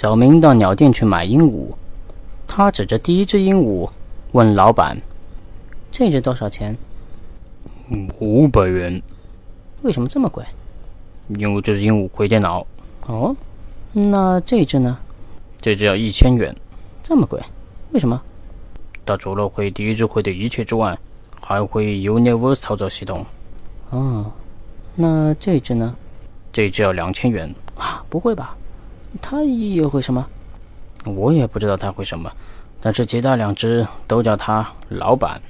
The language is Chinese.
小明到鸟店去买鹦鹉，他指着第一只鹦鹉问老板：“这只多少钱？”“五百元。”“为什么这么贵？”“因为这只鹦鹉会电脑。”“哦，那这只呢？”“这只要一千元。”“这么贵？为什么？”“它除了会第一只会的一切之外，还会 Universe 操作系统。”“哦，那这只呢？”“这只要两千元。”“啊，不会吧？”他也会什么？我也不知道他会什么，但是其他两只都叫他老板。